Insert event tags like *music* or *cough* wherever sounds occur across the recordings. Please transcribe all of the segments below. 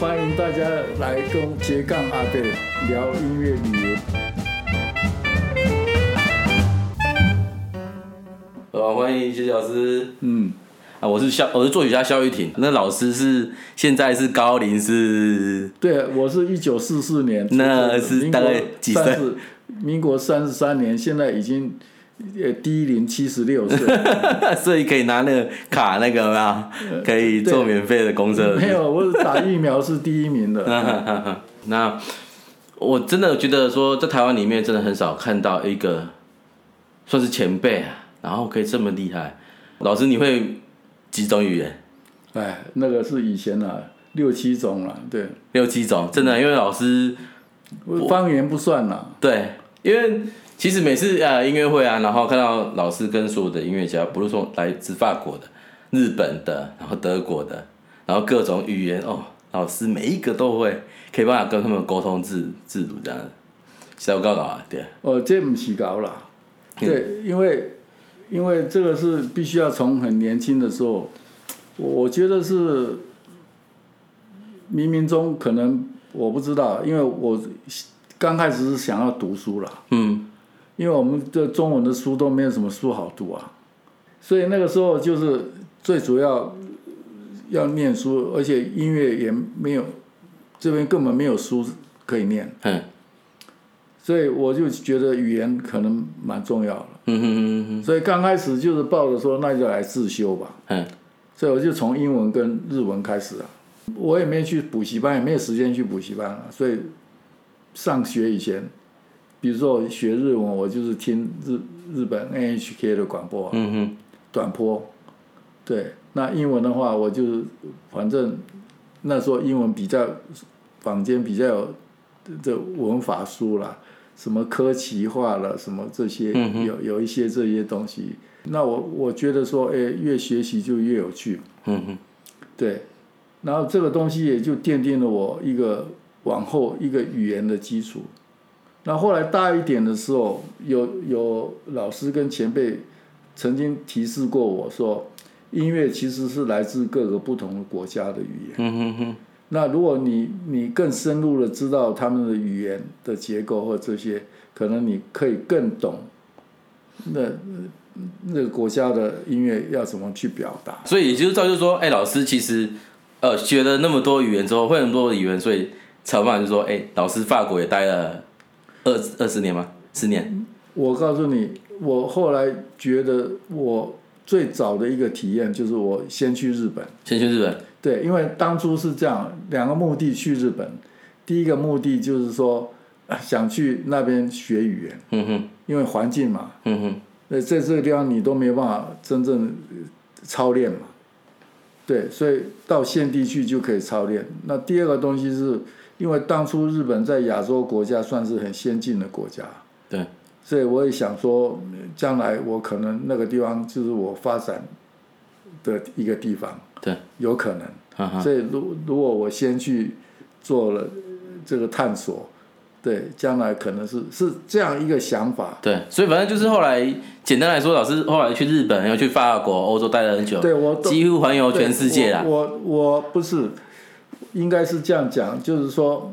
欢迎大家来跟斜杠阿贝聊音乐旅游。好，欢迎谢谢老师。嗯，啊，我是肖，我是作曲家肖玉婷。那老师是现在是高龄是对，我是一九四四年那是大概几岁民国三十三年，现在已经呃低龄七十六岁。*laughs* 所以可以拿那个卡那个？可以做免费的公车。没有，我打疫苗是第一名的。*laughs* 那我真的觉得说，在台湾里面真的很少看到一个算是前辈啊，然后可以这么厉害。老师，你会几种语言？哎，那个是以前啊，六七种了，对，六七种，真的，因为老师方言不算了。对，因为其实每次呃音乐会啊，然后看到老师跟所有的音乐家，不是说来自法国的、日本的，然后德国的，然后各种语言哦，老师每一个都会，可以办法跟他们沟通自自如这样。小高搞啊，对，哦，这不是高啦，对，因为因为这个是必须要从很年轻的时候，我我觉得是冥冥中可能我不知道，因为我刚开始是想要读书了，嗯，因为我们的中文的书都没有什么书好读啊，所以那个时候就是最主要要念书，而且音乐也没有这边根本没有书可以念。哼，所以我就觉得语言可能蛮重要的，嗯哼哼哼。所以刚开始就是抱着说那就来自修吧，哼，所以我就从英文跟日文开始啊，我也没去补习班，也没有时间去补习班啊，所以上学以前，比如说我学日文，我就是听日日本 NHK 的广播啊，嗯哼，短波，对，那英文的话，我就是反正那时候英文比较坊间比较有这文法书啦，什么科奇化了，什么这些、嗯有有一些这些东西。那我我觉得说，哎，越学习就越有趣，嗯哼，对。然后这个东西也就奠定了我一个往后一个语言的基础。那后来大一点的时候，有有老师跟前辈曾经提示过我说，音乐其实是来自各个不同的国家的语言。嗯哼哼，那如果你你更深入的知道他们的语言的结构或这些，可能你可以更懂那那个国家的音乐要怎么去表达。所以也就是造就说，哎、老师其实呃学了那么多语言之后，会很多的语言，所以才有办法就说，哎、老师法国也待了二二十年吗？十年？我告诉你，我后来觉得我最早的一个体验就是我先去日本。先去日本，对，因为当初是这样，两个目的去日本。第一个目的就是说，啊想去那边学语言，嗯哼，因为环境嘛，嗯哼，那在这个地方你都没有办法真正呃操练嘛。对，所以到现地去就可以操练。那第二个东西是，因为当初日本在亚洲国家算是很先进的国家，对，所以我也想说，将来我可能那个地方就是我发展的一个地方，对，有可能。哈哈，所以如如果我先去做了这个探索，对，将来可能是是这样一个想法。对，所以反正就是后来，简单来说，老师后来去日本，又去法国、欧洲待了很久，对我都几乎环游全世界啦。对我我我不是，应该是这样讲，就是说，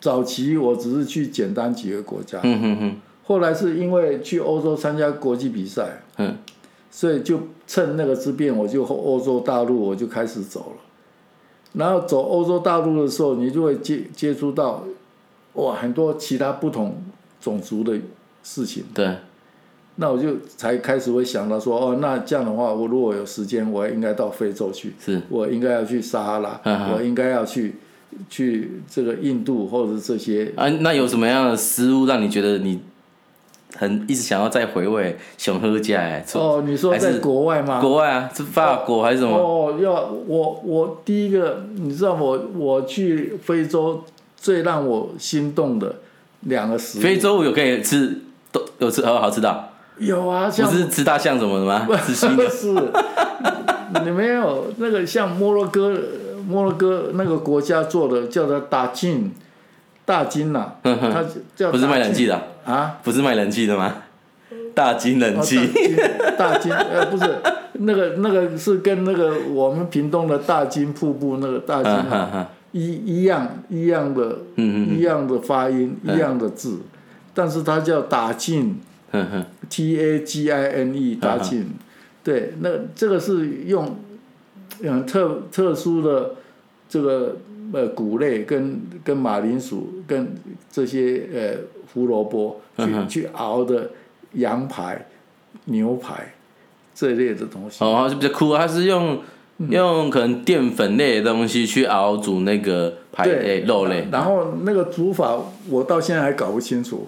早期我只是去简单几个国家，嗯哼哼，后来是因为去欧洲参加国际比赛，嗯，所以就趁那个之便，我就欧洲大陆我就开始走了。然后走欧洲大陆的时候，你就会接接触到，哇，很多其他不同种族的事情。对，那我就才开始会想到说，哦，那这样的话，我如果有时间，我应该到非洲去，是，我应该要去撒哈拉，我应该要去去这个印度或者是这些。啊，那有什么样的食物让你觉得你很一直想要再回味熊喝家？哎，哦，你说在国外吗？国外啊，是法国还是什么？哦，要我我第一个，你知道我我去非洲最让我心动的两个食物，非洲有可以吃，都有吃好好吃的啊，有啊，不像是吃大象什么的吗？吃新的。是，你没有那个像摩洛哥摩洛哥那个国家做的叫做大金大金呐、哼哼它叫不是卖冷气的啊，啊，不是卖冷气的吗？大金冷气，哦大金呃不是那个那个是跟那个我们屏东的大金瀑布那个大金一一样一样的一样的发音，一样的字，但是它叫打进哼哼，T A G I N E 打进，*laughs* 对，那这个是用嗯特特殊的这个呃谷类跟跟马铃薯跟这些呃胡萝卜去、嗯去熬的羊排、牛排这类的东西。哦，它是比较酷啊，它是用嗯用可能淀粉类的东西去熬煮那个排类肉类，然后那个煮法我到现在还搞不清楚，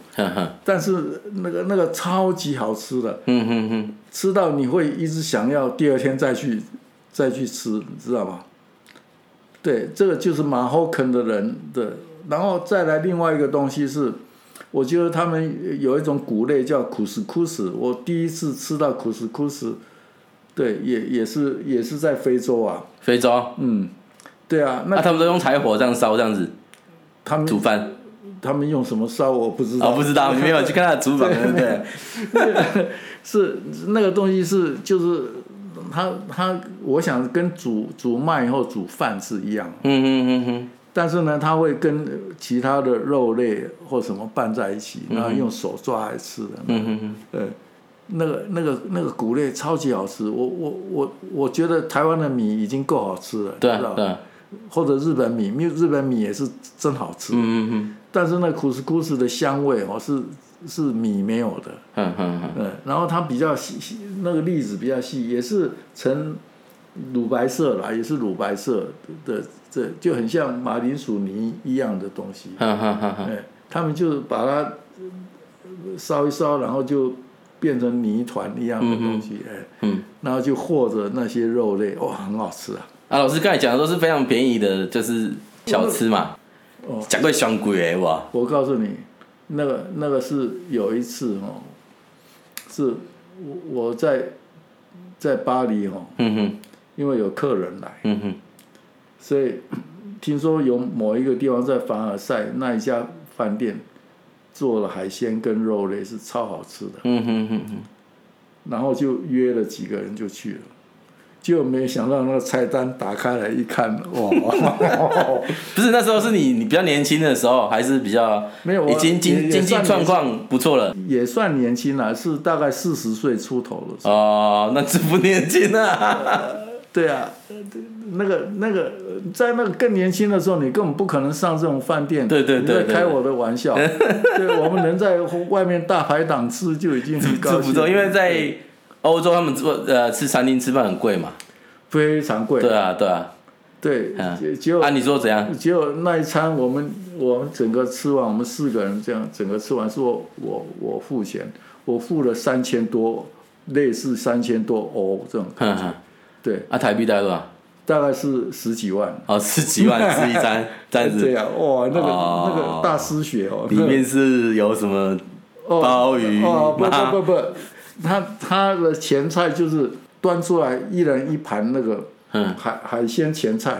但是那个那个超级好吃的，嗯哼哼，吃到你会一直想要第二天再去再去吃，你知道吗？对，这个就是马后坑的人的，然后再来另外一个东西是，我觉得他们有一种谷类叫苦斯苦斯，我第一次吃到苦斯库斯，对，也也是也是在非洲啊，非洲，嗯，对啊，那那他们都用柴火这样烧这样子他们煮饭，他们用什么烧我不知道，哦，不知道，没有去看他的厨房，对不对？是那个东西是就是他他，我想跟煮煮麦以后煮饭是一样，嗯嗯嗯嗯，但是呢，它会跟其他的肉类或什么拌在一起，然后用手抓来吃的。嗯哼哼，呃，那个那个那个谷类超级好吃，我我我我觉得台湾的米已经够好吃了，对知道啊对。啊，或者日本米，日日本米也是真好吃，嗯嗯嗯，但是那苦斯苦斯的香味哦是是米没有的。哼哼哼，嗯，然后它比较细，细那个粒子比较细，也是呈乳白色啦，也是乳白色的，这就很像马铃薯泥一样的东西。哼哼哼哼，哎，他们就把它呃烧一烧，然后就变成泥团一样的东西，哎，嗯，然后就和着那些肉类，哇，很好吃啊。啊，老师刚才讲的都是非常便宜的，就是小吃嘛，哦，讲过香贵的哇，我告诉你，那个那个是有一次哦，是我我在在巴黎哦，嗯哼，因为有客人来，嗯哼，所以听说有某一个地方在凡尔赛那一家饭店做了海鲜跟肉类是超好吃的，嗯哼哼哼，然后就约了几个人就去了。结果没想到那个菜单打开来一看，哇，*laughs* 不是那时候是你你比较年轻的时候，还是比较没有，已经经经济状况不错了？也算年轻了，是大概四十岁出头的时候。哦，那这不年轻啊，*laughs* 对啊，呃那个那个，在那个更年轻的时候，你根本不可能上这种饭店。对对对你在对开我的玩笑。*laughs* 对，我们能在外面大排档吃就已经很高兴。不错，因为在欧洲他们做呃吃餐厅吃饭很贵嘛，非常贵。对啊对啊，对，嗯结结果啊你说怎样？结果那一餐我们我们整个吃完，我们四个人这样整个吃完，是我我我付钱，我付了三千多，类似三千多欧这种感对，啊台币大概多少？大概是十几万。哦，十几万是一张，*laughs* 这样这子，样哇，那个、哦。那个大失血哦，里面是有什么？哦鲍鱼哦不不不不，他他的前菜就是端出来一人一盘那个嗯。海海鲜前菜，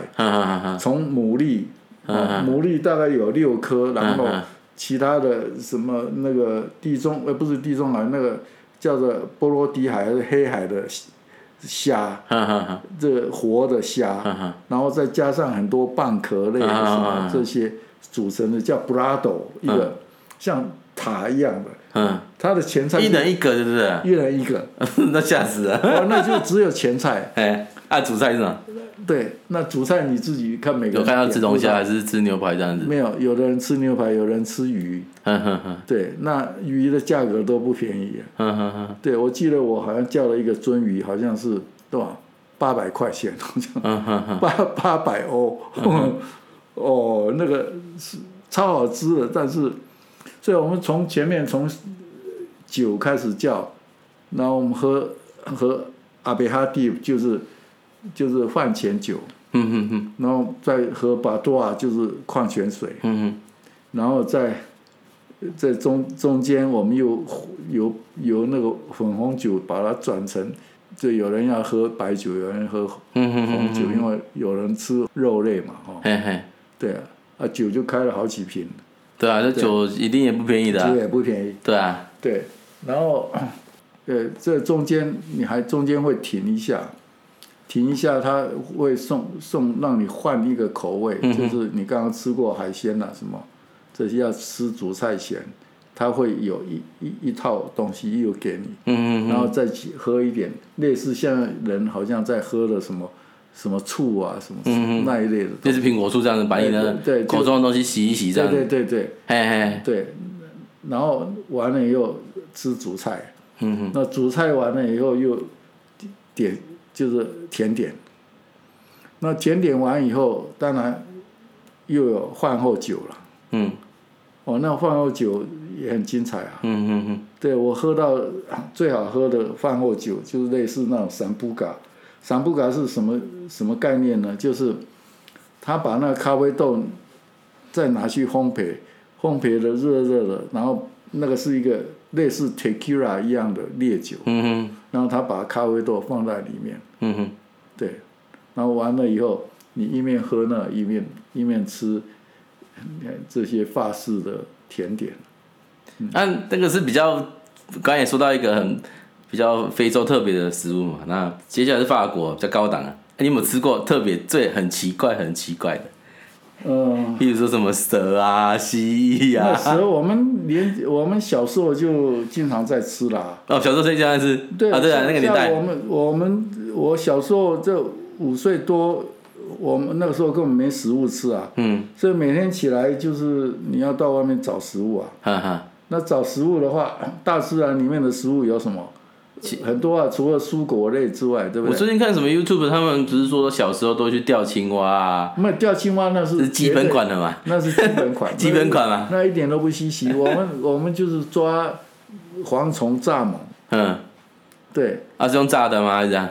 从牡蛎，牡蛎大概有六颗，然后其他的什么那个地中呃不是地中海那个叫做波罗的海还是黑海的虾，这个活的虾，然后再加上很多蚌壳类什么这些组成的叫 brado，一个像塔一样的，嗯，它的前菜一人一个，是不是？一人一个，*laughs* 那吓死了。哦，那就只有前菜。*laughs* 哎，啊，主菜是什么？对，那主菜你自己看每个人有看到吃龙虾还是吃牛排这样子？没有，有的人吃牛排，有人吃鱼。对，那鱼的价格都不便宜。对，我记得我好像叫了一个鳟鱼，好像是多少八百块钱，好像八八百欧。哦，那个是超好吃的，但是，所以我们从前面从酒开始叫，然后我们喝喝阿贝哈蒂，就是就是饭前酒，嗯哼哼，然后再喝巴多啊，就是矿泉水，嗯哼，然后在在中中间我们又由由那个粉红酒把它转成，就有人要喝白酒，有人喝红酒，哼，因为有人吃肉类嘛，哦，嘿嘿，对啊，啊酒就开了好几瓶，对啊，这酒一定也不便宜的。啊酒。也不便宜，对啊，对，然后呃这中间你还中间会停一下，停一下，他会送送让你换一个口味，就是你刚刚吃过海鲜啦、什么，这些要吃主菜前，他会有一一一套东西又给你，嗯嗯然后再起喝一点，类似像人好像在喝的什么什么醋啊什么那一类的东西，就是苹果醋这样子，把你的对对就口中的东西洗一洗这对样。对对对嘿嘿，对，然后完了以后吃主菜，嗯哼，那主菜完了以后又点就是甜点，那甜点完以后，当然又有饭后酒了。嗯哦，那饭后酒也很精彩啊。嗯嗯嗯，对我喝到最好喝的饭后酒，就是类似那种散布嘎。散布嘎是什么什么概念呢？就是他把那个咖啡豆再拿去烘焙，烘焙的热热的，然后那个是一个类似 tequila 一样的烈酒，嗯哼，然后他把咖啡豆放在里面，嗯哼，对，然后完了以后，你一面喝呢一面一面吃呃这些法式的甜点。那那个是比较，刚才也说到一个很比较非洲特别的食物嘛。那接下来是法国比较高档啊，哎你有没有吃过特别最很奇怪很奇怪的？嗯、譬如说什么蛇啊、蜥蜴那啊。蛇我们连我们小时候就经常在吃啦。哦，小时候最经常吃。对啊，对啊，那个年代我。们我们我小时候这五岁多，我们那个时候根本没食物吃啊，嗯，所以每天起来就是你要到外面找食物啊。哈哈，那找食物的话，大自然里面的食物有什么？很多啊，除了蔬果类之外，对不对我？最近看什么 YouTube，他们只是说小时候都去钓青蛙啊，那钓青蛙那是是基本款的嘛。那是基本款，*laughs* 基本款嘛那，那一点都不稀奇。*laughs* 我们我们就是抓蝗虫、蚱蜢，嗯，对，啊是用炸的吗？还是这样？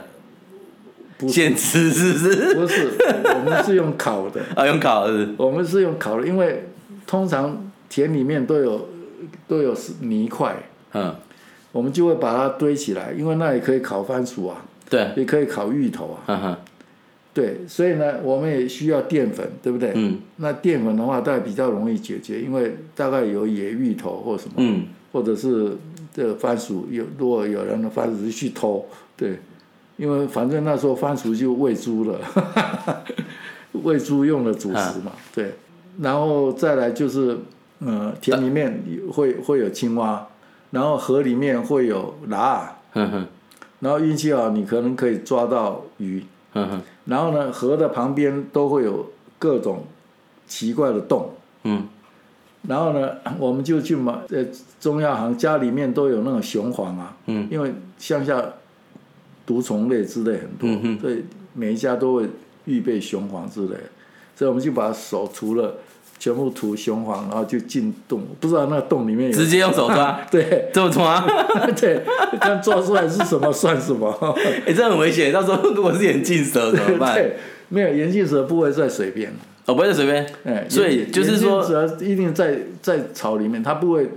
不是。现吃是不是？不是，我们是用烤的，*laughs* 啊，用烤的。是。我们是用烤的，因为通常田里面都有都有泥块，嗯，我们就会把它堆起来，因为那也可以烤番薯啊，对，也可以烤芋头啊，对，所以呢，我们也需要淀粉，对不对？嗯。那淀粉的话，大概比较容易解决，因为大概有野芋头或什么，嗯，或者是这个番薯有，如果有人的番薯去偷，对，因为反正那时候番薯就喂猪了，*laughs* 喂猪用的主食嘛，对，然后再来就是，呃，田里面会会有青蛙，然后河里面会有蛤，然后运气好，你可能可以抓到鱼，然后呢，河的旁边都会有各种奇怪的洞。嗯。然后呢，我们就去买，呃，中药行家里面都有那种雄黄啊，嗯，因为乡下毒虫类之类很多，嗯所以每一家都会预备雄黄之类，所以我们就把手除了，全部涂雄黄，然后就进洞，不知道那个洞里面有，直接用手抓，*laughs* 对这么抓啊？*laughs* 对，看抓出来是什么算什么，哎，*laughs* 这很危险，到时候如果是眼镜蛇怎么办？对，没有眼镜蛇不会在水边。哦，不会在水边，哎，所以就是说眼镜蛇一定在在草里面，它不会，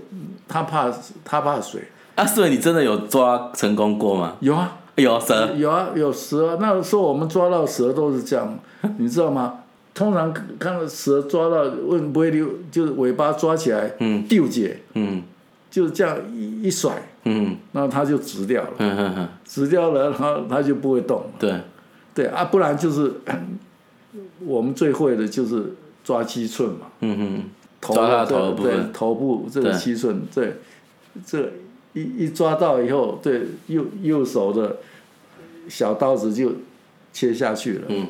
它怕它怕水。啊，所以你真的有抓成功过吗？有啊，有蛇，有啊，有蛇啊。那个时候我们抓到蛇都是这样，*laughs* 你知道吗？通常看到蛇抓到问不会溜，就是尾巴抓起来，嗯丢解，嗯就是这样一一甩，嗯那它就直掉了，嗯直掉了，然后它就不会动了。对，对啊，不然就是我们最会的就是抓七寸嘛。嗯哼，头抓它头部分对头部这个七寸，对，这一一抓到以后，对右右手的小刀子就切下去了。嗯，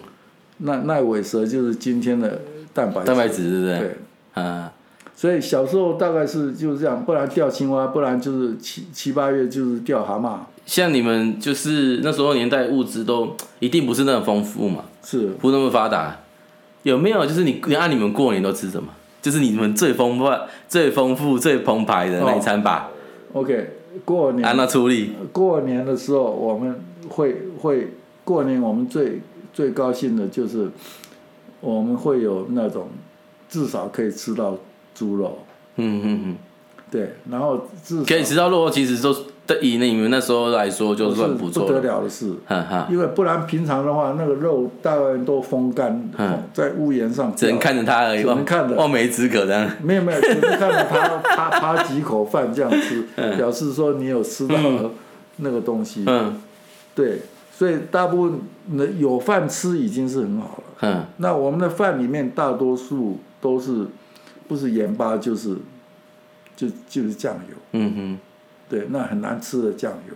那那尾蛇就是今天的蛋白质。蛋白质对不对？对，啊，所以小时候大概是就是这样，不然钓青蛙，不然就是七七八月就是钓蛤蟆，像你们就是那时候年代物资都一定不是那么丰富嘛，是不那么发达，有没有就是你你按你们过年都吃什么？就是你们最丰富、最丰富、最澎湃的那一餐吧？OK。过年按那处理，过年的时候，我们会会过年，我们最最高兴的就是我们会有那种至少可以吃到猪肉，嗯嗯嗯，对，然后至少可以吃到肉，其实都对以你们那时候来说就算是不得不错了，了的事，哈哈，因为不然平常的话，那个肉大概都风干，嗯在屋檐上只能看着它而已，只能看着。望梅止渴这样。没有没有，只是看着他啪啪几口饭这样吃，表示说你有吃到那个东西。嗯。对，所以大部分的有饭吃已经是很好了。嗯。那我们的饭里面大多数都是不是盐巴就是就就是酱油，嗯哼，对，那很难吃的酱油，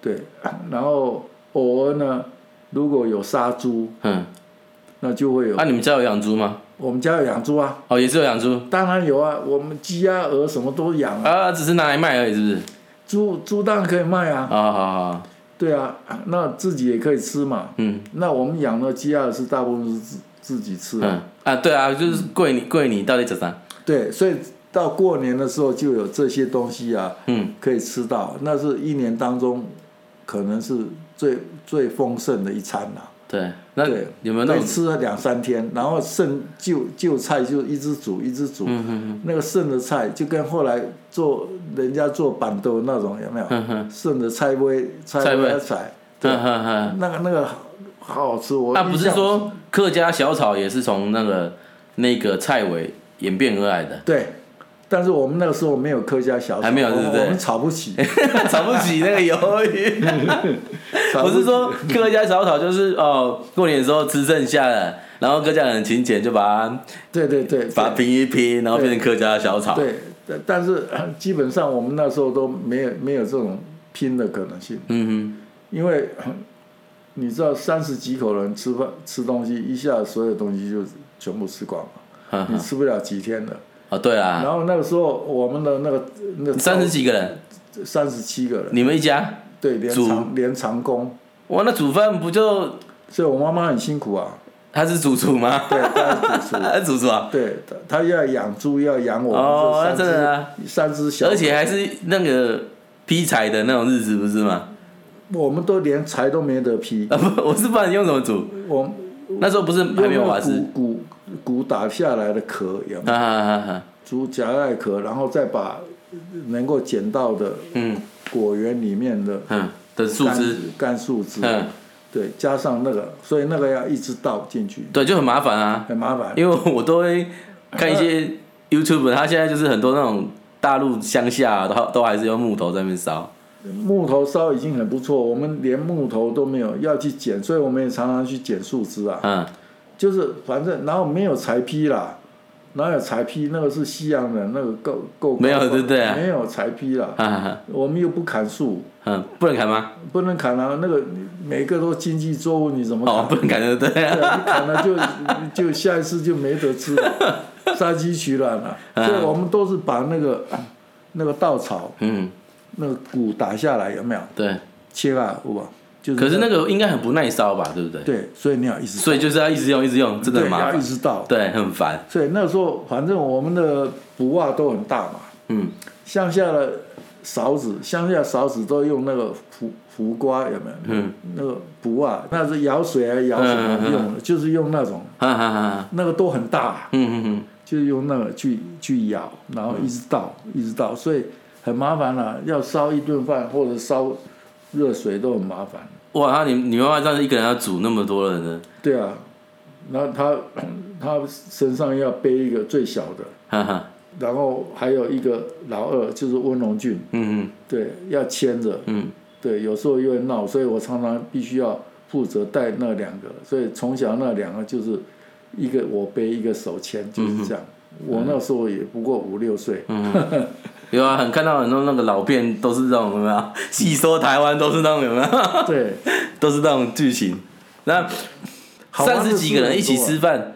对，然后偶尔呢，如果有杀猪，嗯，那就会有。啊，你们家有养猪吗？我们家有养猪啊，哦，也是有养猪当然有啊，我们鸡鸭鹅什么都养啊，啊，只是拿来卖而已，是不是？猪猪当然可以卖啊，啊好好好，对啊，那自己也可以吃嘛。嗯那我们养的鸡鸭是大部分是自自己吃的，嗯啊，对啊，就是贵你贵你到底怎样？对，所以到过年的时候就有这些东西啊，嗯可以吃到，那是一年当中可能是最最丰盛的一餐了、对，那对有没有那种？可以吃了两三天，然后剩旧旧菜就一直煮一直煮，嗯哼那个剩的菜就跟后来做人家做板豆那种有没有？剩的菜味菜菜味味菜，对，那个那个好好好吃。我那不是说客家小炒也是从那个那个菜尾演变而来的？对，但是我们那个时候没有客家小炒，还没有对不对？我我们炒不起，*laughs* 炒不起那个鱿鱼。*laughs* 不是说客家小炒就是哦，过年的时候吃剩下的，然后客家人很勤俭就把它对对对，把它拼一拼，然后变成客家小炒。对，但但是呃基本上我们那时候都没有没有这种拼的可能性，嗯哼。因为呃你知道三十几口人吃饭吃东西，一下所有东西就全部吃光了，你吃不了几天的。哦对啦然，后那个时候我们的那个那三十几个人，三十七个人，你们一家，对，连长连长工，哇，那煮饭不就所以我妈妈很辛苦啊，他是主厨吗？对，她是主厨。*laughs* 他是主厨啊，对，她她要养猪，要养我哦们这三只、那真的啊。三只小，而且还是那个劈柴的那种日子，不是吗？我们都连柴都没得劈，啊不，我是不知道你用什么煮，我那时候不是还没有瓦斯？骨骨骨打下来的壳有没有？啊哈哈哈，猪夹带壳，然后再把能够捡到的嗯果园里面的嗯的树枝，干树枝，嗯，对，加上那个，所以那个要一直倒进去，对，就很麻烦啊，很麻烦。因为我都会看一些 YouTube，他现在就是很多那种大陆乡下都都还是用木头在那边烧，木头烧已经很不错，我们连木头都没有要去捡，所以我们也常常去捡树枝啊。嗯就是反正然后没有柴劈啦，哪有柴劈？那个是西洋人，那个够够没有对不对啊没有柴劈啦，我们又不砍树，嗯，不能砍吗？不能砍啊，那个每个都经济作物，你怎么砍？哦，不能砍对不对？对啊，你砍了就 *laughs* 就下一次就没得吃了，*laughs* 杀鸡取卵了。嗯所以我们都是把那个那个稻草嗯，那个谷打下来，有没有？对。切啊，有吧？就是可是那个应该很不耐烧吧，对不对？对，所以你要一直所以就是要一直用，一直用，真的很麻烦要一。直倒。对，很烦。所以那时候反正我们的补袜都很大嘛，嗯，乡下的勺子，乡下勺子都用那个浮浮瓜有没有？嗯，那个补袜，那是舀水还是舀什么用的？就是用那种，哈哈哈。那个都很大，嗯嗯嗯，就是用那个去去舀，然后一直倒，一直倒，所以很麻烦了、要烧一顿饭或者烧热水都很麻烦。哇，那你你妈妈这样一个人要煮那么多人呢？对啊，然后他他身上要背一个最小的，*laughs* 哈哈。然后还有一个老二就是温荣俊，嗯嗯对，要牵着，嗯对，有时候又会闹，所以我常常必须要负责带那两个，所以从小那两个就是一个我背一个手牵，就是这样。我那时候也不过五六岁，嗯，*laughs* 有啊，很看到很多那个老片都是这种有没有？细说台湾都是那种有没有？对，*laughs* 都是那种剧情。那三十几个人一起吃饭，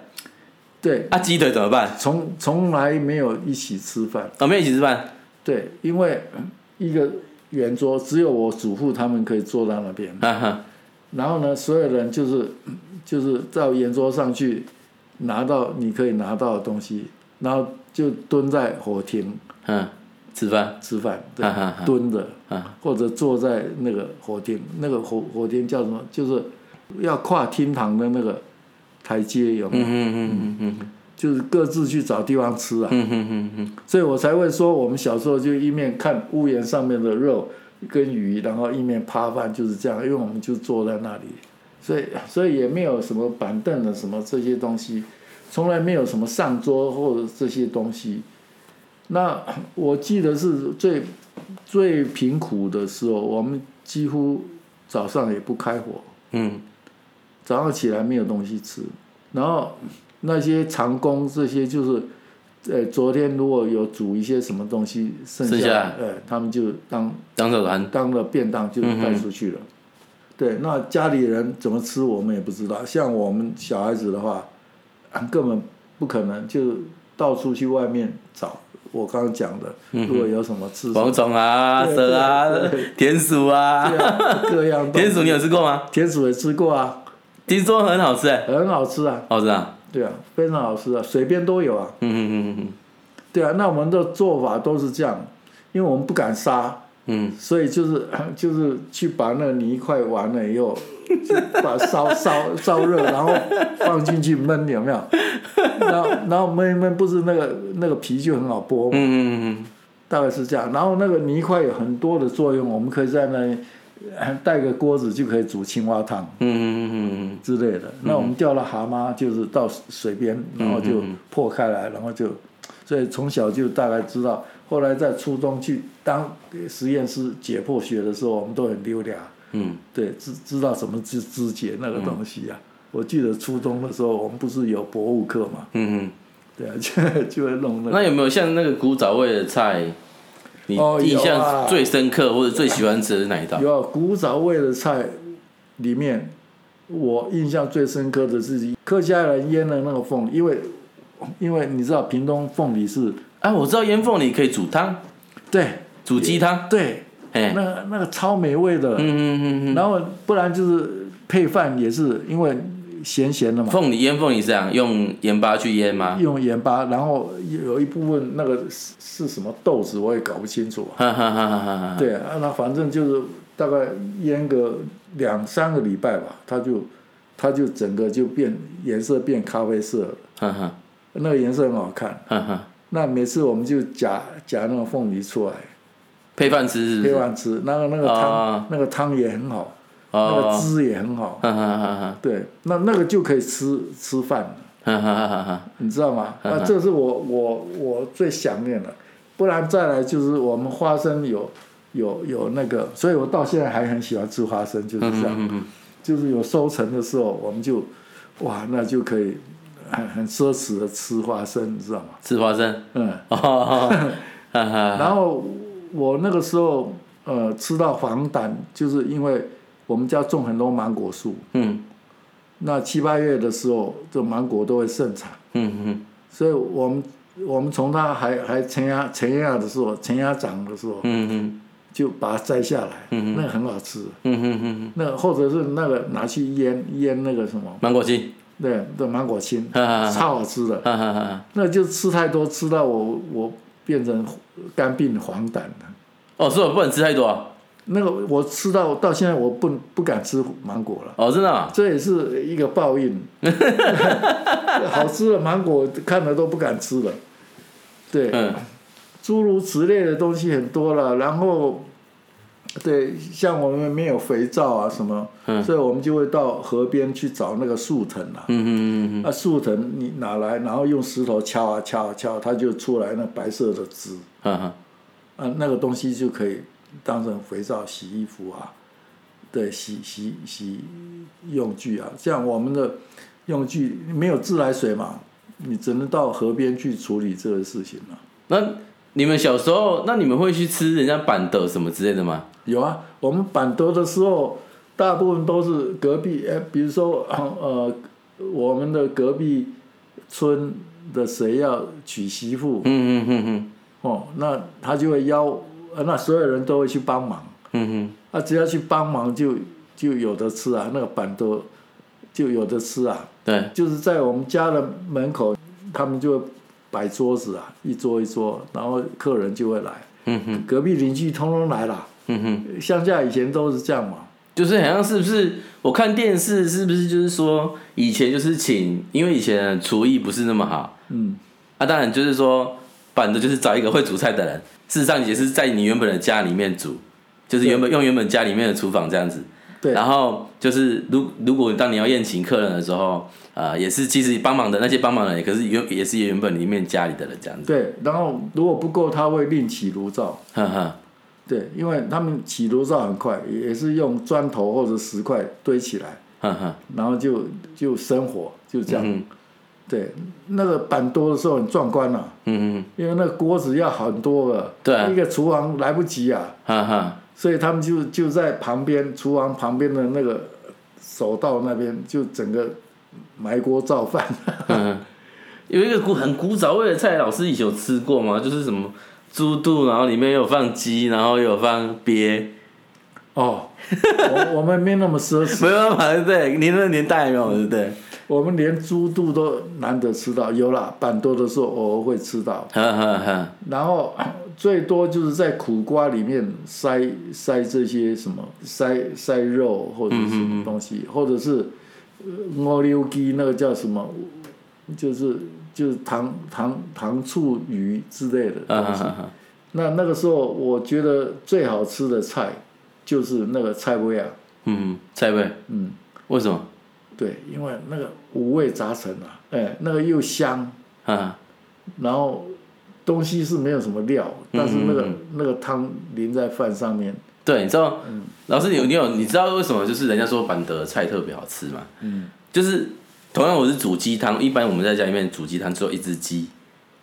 对，啊，鸡腿怎么办？从从来没有一起吃饭，哦，没有一起吃饭。对，因为一个圆桌只有我祖父他们可以坐在那边。然后呢，所有人就是就是到圆桌上去拿到你可以拿到的东西，然后就蹲在火亭嗯，吃饭。吃饭，对蹲着啊，或者坐在那个火厅，那个火火厅叫什么？就是要跨厅堂的那个台阶，有没有？嗯嗯嗯嗯嗯就是各自去找地方吃啊。嗯嗯嗯嗯。所以我才会说，我们小时候就一面看屋檐上面的肉跟鱼，然后一面扒饭，就是这样，因为我们就坐在那里，所以所以也没有什么板凳的什么这些东西，从来没有什么上桌或者这些东西。那我记得是最最贫苦的时候，我们几乎早上也不开火，嗯早上起来没有东西吃，然后那些长工这些就是，呃，昨天如果有煮一些什么东西剩下呃，他们就当当早餐，当了便当就带出去了。对，那家里人怎么吃我们也不知道。像我们小孩子的话，*coughs* 根本不可能就到处去外面找。我刚刚讲的，如果有什么吃蝗虫啊、对蛇啊田鼠啊，各样田鼠你有吃过吗？田鼠也吃过啊，听说很好吃哎，很好吃啊，好吃啊，对啊，非常好吃啊，水边都有啊。嗯嗯嗯嗯。对啊，那我们的做法都是这样，因为我们不敢杀，嗯所以就是 *coughs* 就是去把那个泥块完了以后，就把烧烧烧热，然后放进去焖，有没有？*laughs* 然后然后焖一焖，不是那个那个皮就很好剥嗯嘛，嗯嗯大概是这样。然后那个泥块有很多的作用，我们可以在那带个锅子就可以煮青蛙汤嗯嗯嗯之类的。那我们钓了蛤蟆，就是到水边，然后就破开来，然后就，所以从小就大概知道。后来在初中去当实验室解剖学的时候，我们都很溜达，嗯对，知知道怎么肢肢解那个东西啊。我记得初中的时候，我们不是有博物课嘛，嗯嗯。对啊，*laughs* 就就会弄那个。那有没有像那个古早味的菜，你哦印象最深刻或者最喜欢吃的是哪一道？有啊古早味的菜里面，我印象最深刻的是客家人腌的那个凤，因为因为你知道屏东凤梨是，啊，我知道烟凤梨可以煮汤，对。煮鸡汤，对，哎，那个那个超美味的，嗯嗯嗯嗯，然后不然就是配饭也是因为咸咸的嘛，凤梨腌凤梨是这样，用盐巴去腌吗？用盐巴，然后有一部分那个是是什么豆子我也搞不清楚啊，哈哈哈哈哈哈。对啊，那反正就是大概腌个两三个礼拜吧，它就它就整个就变颜色变咖啡色了，哈哈。那个颜色很好看。哈哈，那每次我们就夹夹那个凤梨出来。配饭吃是不配是？饭吃，那个那个汤、哦那个汤也很好，那个哦，汁也很好。哈哈哈哈对，那那个就可以吃吃饭了，哈哈哈哈，你知道吗？嗯啊，这是我我我最想念的，不然再来就是我们花生有有有那个，所以我到现在还很喜欢吃花生，就是这样。嗯嗯。就是有收成的时候，我们就哇，那就可以很很奢侈的吃花生，你知道吗？吃花生，嗯，*laughs* 然后我那个时候呃吃到黄疸，就是因为我们家种很多芒果树，嗯。那七八月的时候，这芒果都会盛产，嗯嗯所以我们我们从它还还陈芽陈芽的时候，陈芽长的时候，嗯嗯就把它摘下来，嗯那个很好吃，嗯嗯嗯，那或者是那个拿去腌腌那个什么，芒果青，对，的芒果青，超好吃的。那就吃太多，吃到我我变成肝病黄疸了。哦，所以我不能吃太多啊。那个我吃到到现在我不不敢吃芒果了，哦，真的啊。这也是一个报应。*laughs* *laughs* 好吃的芒果看了都不敢吃了。对，嗯诸如此类的东西很多了，然后。对，像我们没有肥皂啊什么，嗯所以我们就会到河边去找那个树藤啊。嗯嗯嗯嗯那树藤你拿来，然后用石头敲啊敲啊敲，它就出来那白色的汁。啊，那个东西就可以当成肥皂洗衣服啊，对，洗洗洗用具啊。像我们的用具没有自来水嘛，你只能到河边去处理这个事情了。那你们小时候，那你们会去吃人家板豆什么之类的吗？有啊，我们板德的时候，大部分都是隔壁，哎，比如说呃，我们的隔壁村的谁要娶媳妇，嗯嗯嗯嗯哦，那他就会邀，呃那所有人都会去帮忙。嗯嗯啊，只要去帮忙就就有的吃啊，那个板都就有的吃啊。对，就是在我们家的门口，他们就会摆桌子啊，一桌一桌，然后客人就会来，嗯哼隔壁邻居通通来了。嗯哼，乡下以前都是这样嘛。就是好像是不是？我看电视是不是就是说以前就是请，因为以前的厨艺不是那么好嗯，啊，当然就是说反正就是找一个会煮菜的人，事实上也是在你原本的家里面煮，就是原本用原本家里面的厨房这样子。对。然后就是如如果当你要宴请客人的时候，呃，也是其实帮忙的那些帮忙的人，可是原也是原本里面家里的人这样子。对，然后如果不够，他会另起炉灶。哈哈，对，因为他们起炉灶很快，也是用砖头或者石块堆起来，然后就就生火，就这样。嗯对，那个板多的时候很壮观啊，嗯嗯，因为那个锅子要很多个，对啊一个厨房来不及啊，哈哈，所以他们就就在旁边厨房旁边的那个手道那边，就整个埋锅造饭。*laughs* 嗯，有一个古很古早味的菜，老师以前有吃过吗？就是什么猪肚，然后里面有放鸡，然后有放鳖，哦，我我们没那么奢侈，没办法，对不对？您那年代还没有，对不对？我们连猪肚都难得吃到，有啦，板多的时候偶尔会吃到，然后最多就是在苦瓜里面塞塞这些什么塞塞肉或者是什么东西，或者是呃鹅溜鸡那个叫什么，就是就是糖糖糖醋鱼之类的东西。那那个时候我觉得最好吃的菜就是那个菜味啊，嗯，菜味，嗯，为什么？对，因为那个五味杂陈啊，哎，那个又香，哈，然后东西是没有什么料，但是那个、那个汤淋在饭上面，对，你知道，老师你有你有你知道为什么就是人家说板德菜特别好吃吗？嗯，就是同样我是煮鸡汤，一般我们在家里面煮鸡汤只有一只鸡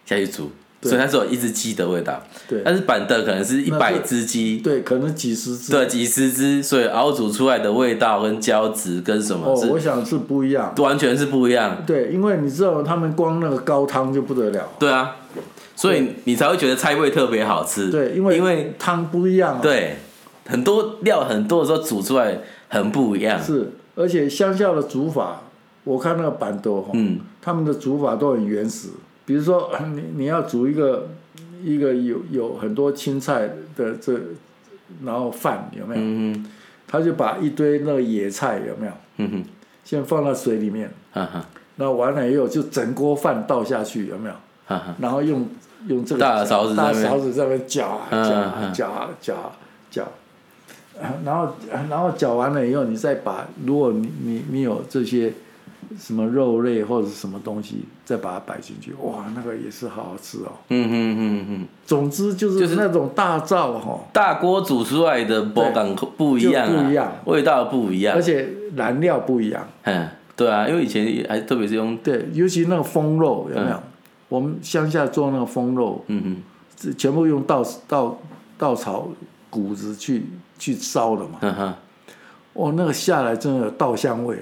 下去煮，所以它只有一只鸡的味道。对但是板凳可能是一百那只鸡，对，可能几十只。对，几十只，所以熬煮出来的味道跟胶质跟什么哦，我想是不一样。完全是不一样。对，因为你知道他们光那个高汤就不得了。对啊，所以你才会觉得菜味特别好吃。对，因为因为汤不一样啊。对很多料很多的时候煮出来很不一样。是，而且乡下的煮法，我看那个板豆哈，嗯。他们的煮法都很原始。比如说，*clears throat* 你你要煮一个一个有有很多青菜的这，然后饭有没有？嗯他就把一堆那个野菜有没有，先放到水里面，哈哈。然后完了以后就整锅饭倒下去有没有？哈哈，然后用用这个大勺子在大勺子在那搅搅搅啊搅啊搅，然后然后搅完了以后，你再把如果你你你有这些什么肉类或者是什么东西，再把它摆进去，哇，那个也是好好吃哦。嗯哼哼哼，总之就是就是是那种大灶哈，大锅煮出来的波感不一样啊，不一样味道不一样而。且燃料不一样。嗯，对啊，因为以前还特别是用，对，尤其那个风肉有没有？我们乡下做那个风肉，嗯哼，是全部用稻稻稻草谷子去去烧的嘛。嗯哼哦，那个下来真的有稻香味。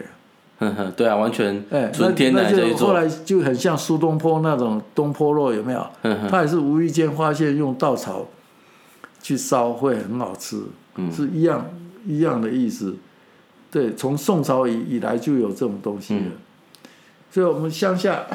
*laughs* 对啊，完全哎，那。就后来就很像苏东坡那种东坡肉，有没有？*laughs* 他也是无意间发现用稻草去烧会很好吃，嗯是一样一样的意思。对，从宋朝以以来就有这种东西了。嗯所以，我们乡下，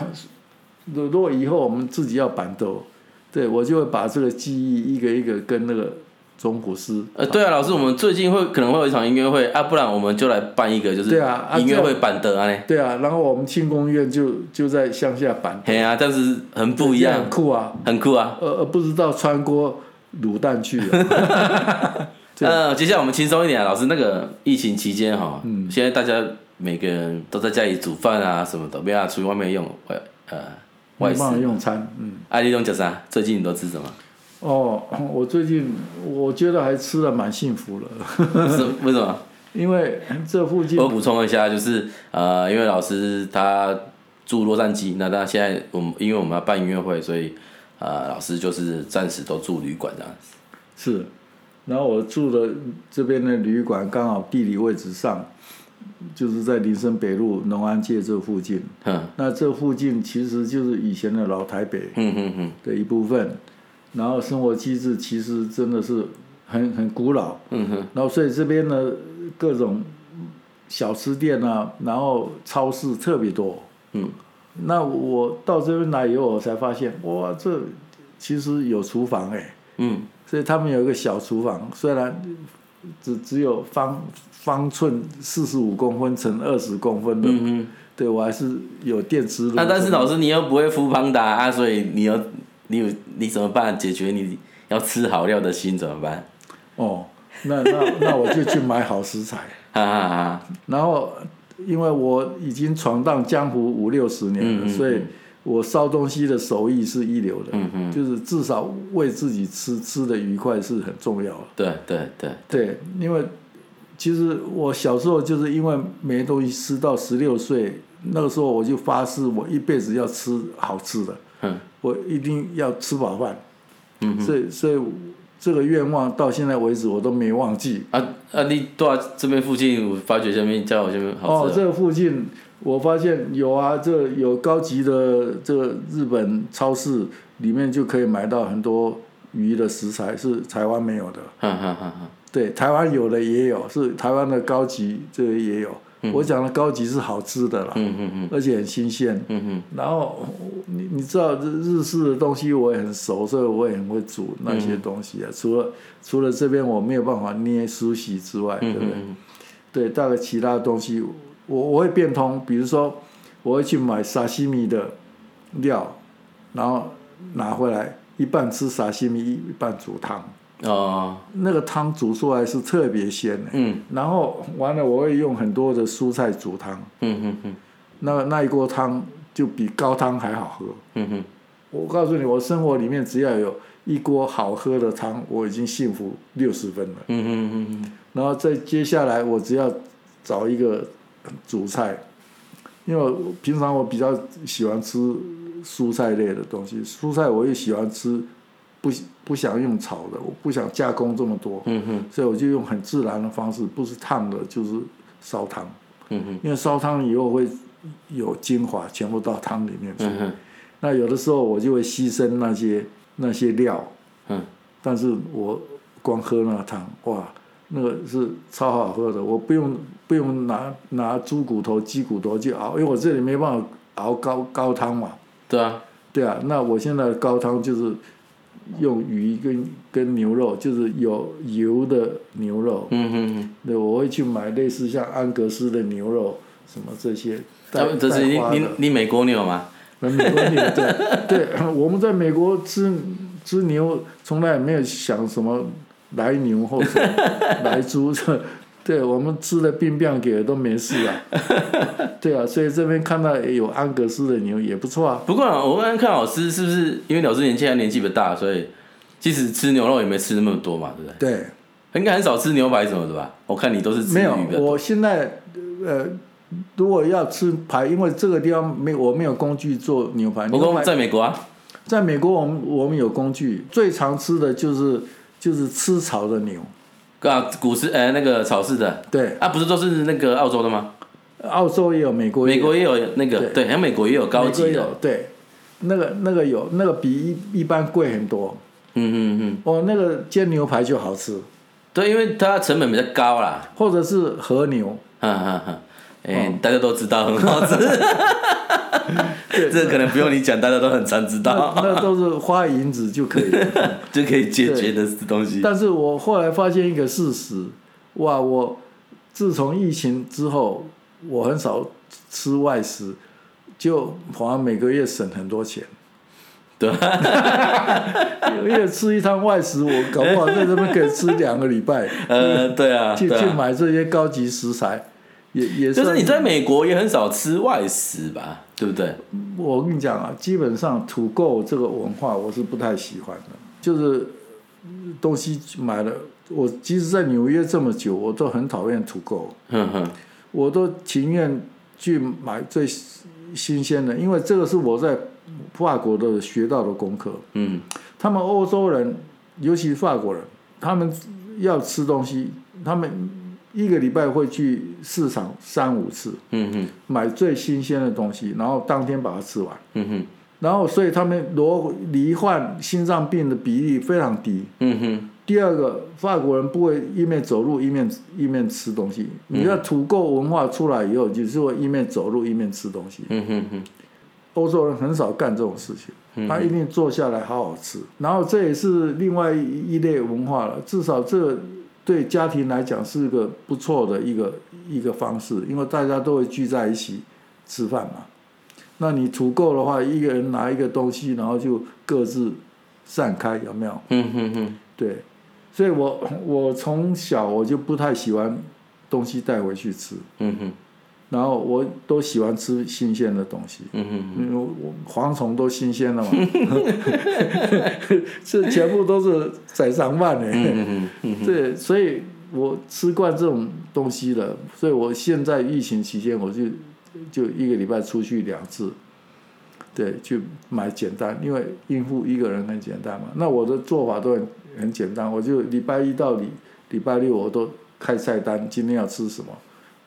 如如果以后我们自己要板豆，对我就会把这个记忆一个一个跟那个中国诗，呃，对啊，老师，我们最近会可能会有一场音乐会啊，不然我们就来办一个就是对啊啊音乐会版的啊嘞，对啊，然后我们庆功宴就就在乡下板，嘿啊，但是很不一样很，酷啊。很酷啊。呃呃不知道穿过卤蛋去了。*laughs* 对呃，接下来我们轻松一点啊，老师，那个疫情期间哈，嗯现在大家每个人都在家里煮饭啊什么的，没办法出去外面用外呃外食。用餐，嗯。啊，你都吃啥？最近你都吃什么？哦，*clears throat* 我最近我觉得还吃的蛮幸福了，是为什么？*laughs* 因为这附近我补充一下，就是呃，因为老师他住洛杉矶，那他现在我们因为我们要办音乐会，所以呃，老师就是暂时都住旅馆这样子。是，然后我住的这边的旅馆刚好地理位置上，就是在林森北路农安街这附近。哼，那这附近其实就是以前的老台北的一部分，然后生活机制其实真的是很很古老。嗯哼，然后所以这边呢，各种小吃店啊，然后超市特别多。嗯，那我到这边来以后，我才发现，哇，这其实有厨房哎、嗯，所以他们有一个小厨房，虽然只只有方方寸四十五公分乘二十公分的，嗯。对我还是有电磁炉。那但是老师你又不会敷胖达啊，所以你又你有你怎么办？解决你要吃好料的心怎么办？哦，那那那我就去买好食材。*laughs* 哈哈哈，然后，因为我已经闯荡江湖五六十年了，嗯嗯所以我烧东西的手艺是一流的，嗯嗯，就是至少为自己吃吃的愉快是很重要的。对对对，对，因为其实我小时候就是因为没东西吃，到十六岁那个时候我就发誓，我一辈子要吃好吃的，嗯我一定要吃饱饭。嗯所以所以这个愿望到现在为止我都没忘记。啊啊！你到这边附近，我发觉下面叫我这边好哦，这个附近我发现有啊，这有高级的这个日本超市里面就可以买到很多鱼的食材，是台湾没有的。哈哈哈哈。对，台湾有的也有，是台湾的高级，这个也有。我讲的高级是好吃的啦，嗯嗯嗯而且很新鲜。嗯嗯然后你你知道日日式的东西我也很熟，所以我也很会煮那些东西啊。除了除了这边我没有办法捏苏洗之外，对不对？嗯对，大概其他的东西我我会变通，比如说我会去买沙西米的料，然后拿回来一半吃沙西米，一半煮汤。哦，那个汤煮出来是特别鲜的。嗯然后完了，我会用很多的蔬菜煮汤，嗯嗯嗯那那一锅汤就比高汤还好喝。嗯哼，我告诉你，我生活里面只要有一锅好喝的汤，我已经幸福六十分了。嗯嗯嗯然后再接下来，我只要找一个主菜，因为我平常我比较喜欢吃蔬菜类的东西，蔬菜我也喜欢吃，不不想用炒的，我不想加工这么多，嗯哼。所以我就用很自然的方式，不是烫的，就是烧汤，嗯哼。因为烧汤以后会有精华全部到汤里面去。那有的时候我就会牺牲那些那些料，嗯，但是我光喝那个汤，哇，那个是超好喝的，我不用不用拿拿猪骨头、鸡骨头去熬，因为我这里没办法熬高高汤嘛，对啊，对啊，那我现在高汤就是用鱼跟跟牛肉，就是有油的牛肉，嗯嗯对，我会去买类似像安格斯的牛肉什么这些，带嗯，这是你你你美国牛吗？美国牛对 *laughs* 对，我们在美国吃吃牛，从来也没有想什么来牛或者来猪，*laughs* 对我们吃的病病给都没事啊。*laughs* 对啊，所以这边看到有安格斯的牛也不错啊。不过啊我刚刚看老师是不是因为老师年纪还年纪不大，所以即使吃牛肉也没吃那么多嘛，对不对？对，应该很少吃牛排什么的吧？我看你都是吃没有。我现在呃，如果要吃排，因为这个地方没我没有工具做牛排。我公牛排在美国啊，在美国，我们我们有工具，最常吃的就是就是吃草的牛。啊，股市呃那个炒市的。对，啊，不是都是那个澳洲的吗？澳洲也有，美国也有。美国也有那个对。对，好像美国也有高级的。对，那个那个有，那个比一一般贵很多。嗯嗯嗯，哦，那个煎牛排就好吃，对，因为它成本比较高啦，或者是和牛。哈哈哈。大家都知道很好吃，对，这可能不用你讲，大家都很常知道，那都是花银子就可以了。*laughs* 就可以解决的东西。但是我后来发现一个事实，哇！我自从疫情之后，我很少吃外食，就好像每个月省很多钱。对，因为吃一趟外食，我搞不好在这边可以吃两个礼拜，*laughs* 呃，对啊，去去。买这些高级食材，也也算就是你在美国也很少吃外食吧，对不对？我跟你讲啊，基本上土购这个文化我是不太喜欢的，就是嗯东西买了，我即使在纽约这么久，我都很讨厌土购，我都情愿去买最新鲜的，因为这个是我在法国的学到的功课。嗯。他们欧洲人，尤其法国人，他们要吃东西，他们一个礼拜会去市场三五次，嗯哼买最新鲜的东西，然后当天把它吃完。嗯哼然后，所以他们罹罹患心脏病的比例非常低。嗯哼第二个，法国人不会一面走路一面一面吃东西。你要土购文化出来以后，就是会一面走路一面吃东西。嗯哼哼，欧洲人很少干这种事情，他一定坐下来好好吃。然后这也是另外一一类文化了，至少这个对家庭来讲是个不错的一个一个方式，因为大家都会聚在一起吃饭嘛。那你足够的话，一个人拿一个东西，然后就各自散开，有没有？对，所以我我从小我就不太喜欢东西带回去吃。嗯哼，然后我都喜欢吃新鲜的东西，嗯嗯因为我我蝗虫都新鲜的嘛，*laughs* 这全部都是宰上饭的。嗯嗯嗯。对，所以我吃惯这种东西了，所以我现在疫情期间我就就一个礼拜出去两次，对，去买简单，因为应付一个人很简单嘛。那我的做法都很很简单，我就礼拜一到礼礼拜六我都开菜单，今天要吃什么，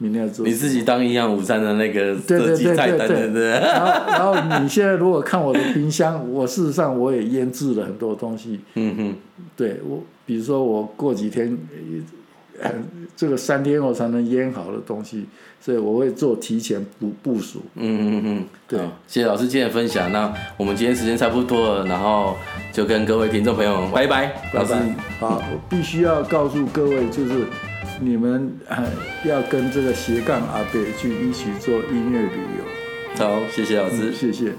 明天要吃什么。你自己当营养午餐的那个设对对对计菜单，对不对？然后然后你现在如果看我的冰箱，我事实上我也腌制了很多东西。嗯哼，对我，比如说我过几天，呃，这个三天我才能腌好的东西，所以我会做提前部部署。嗯嗯嗯，对好谢谢老师今天的分享。那我们今天时间差不多了，然后就跟各位听众朋友拜拜。拜拜，好，我必须要告诉各位，就是你们呃要跟这个斜杠阿贝去一起做音乐旅游。好，谢谢老师嗯，。谢谢。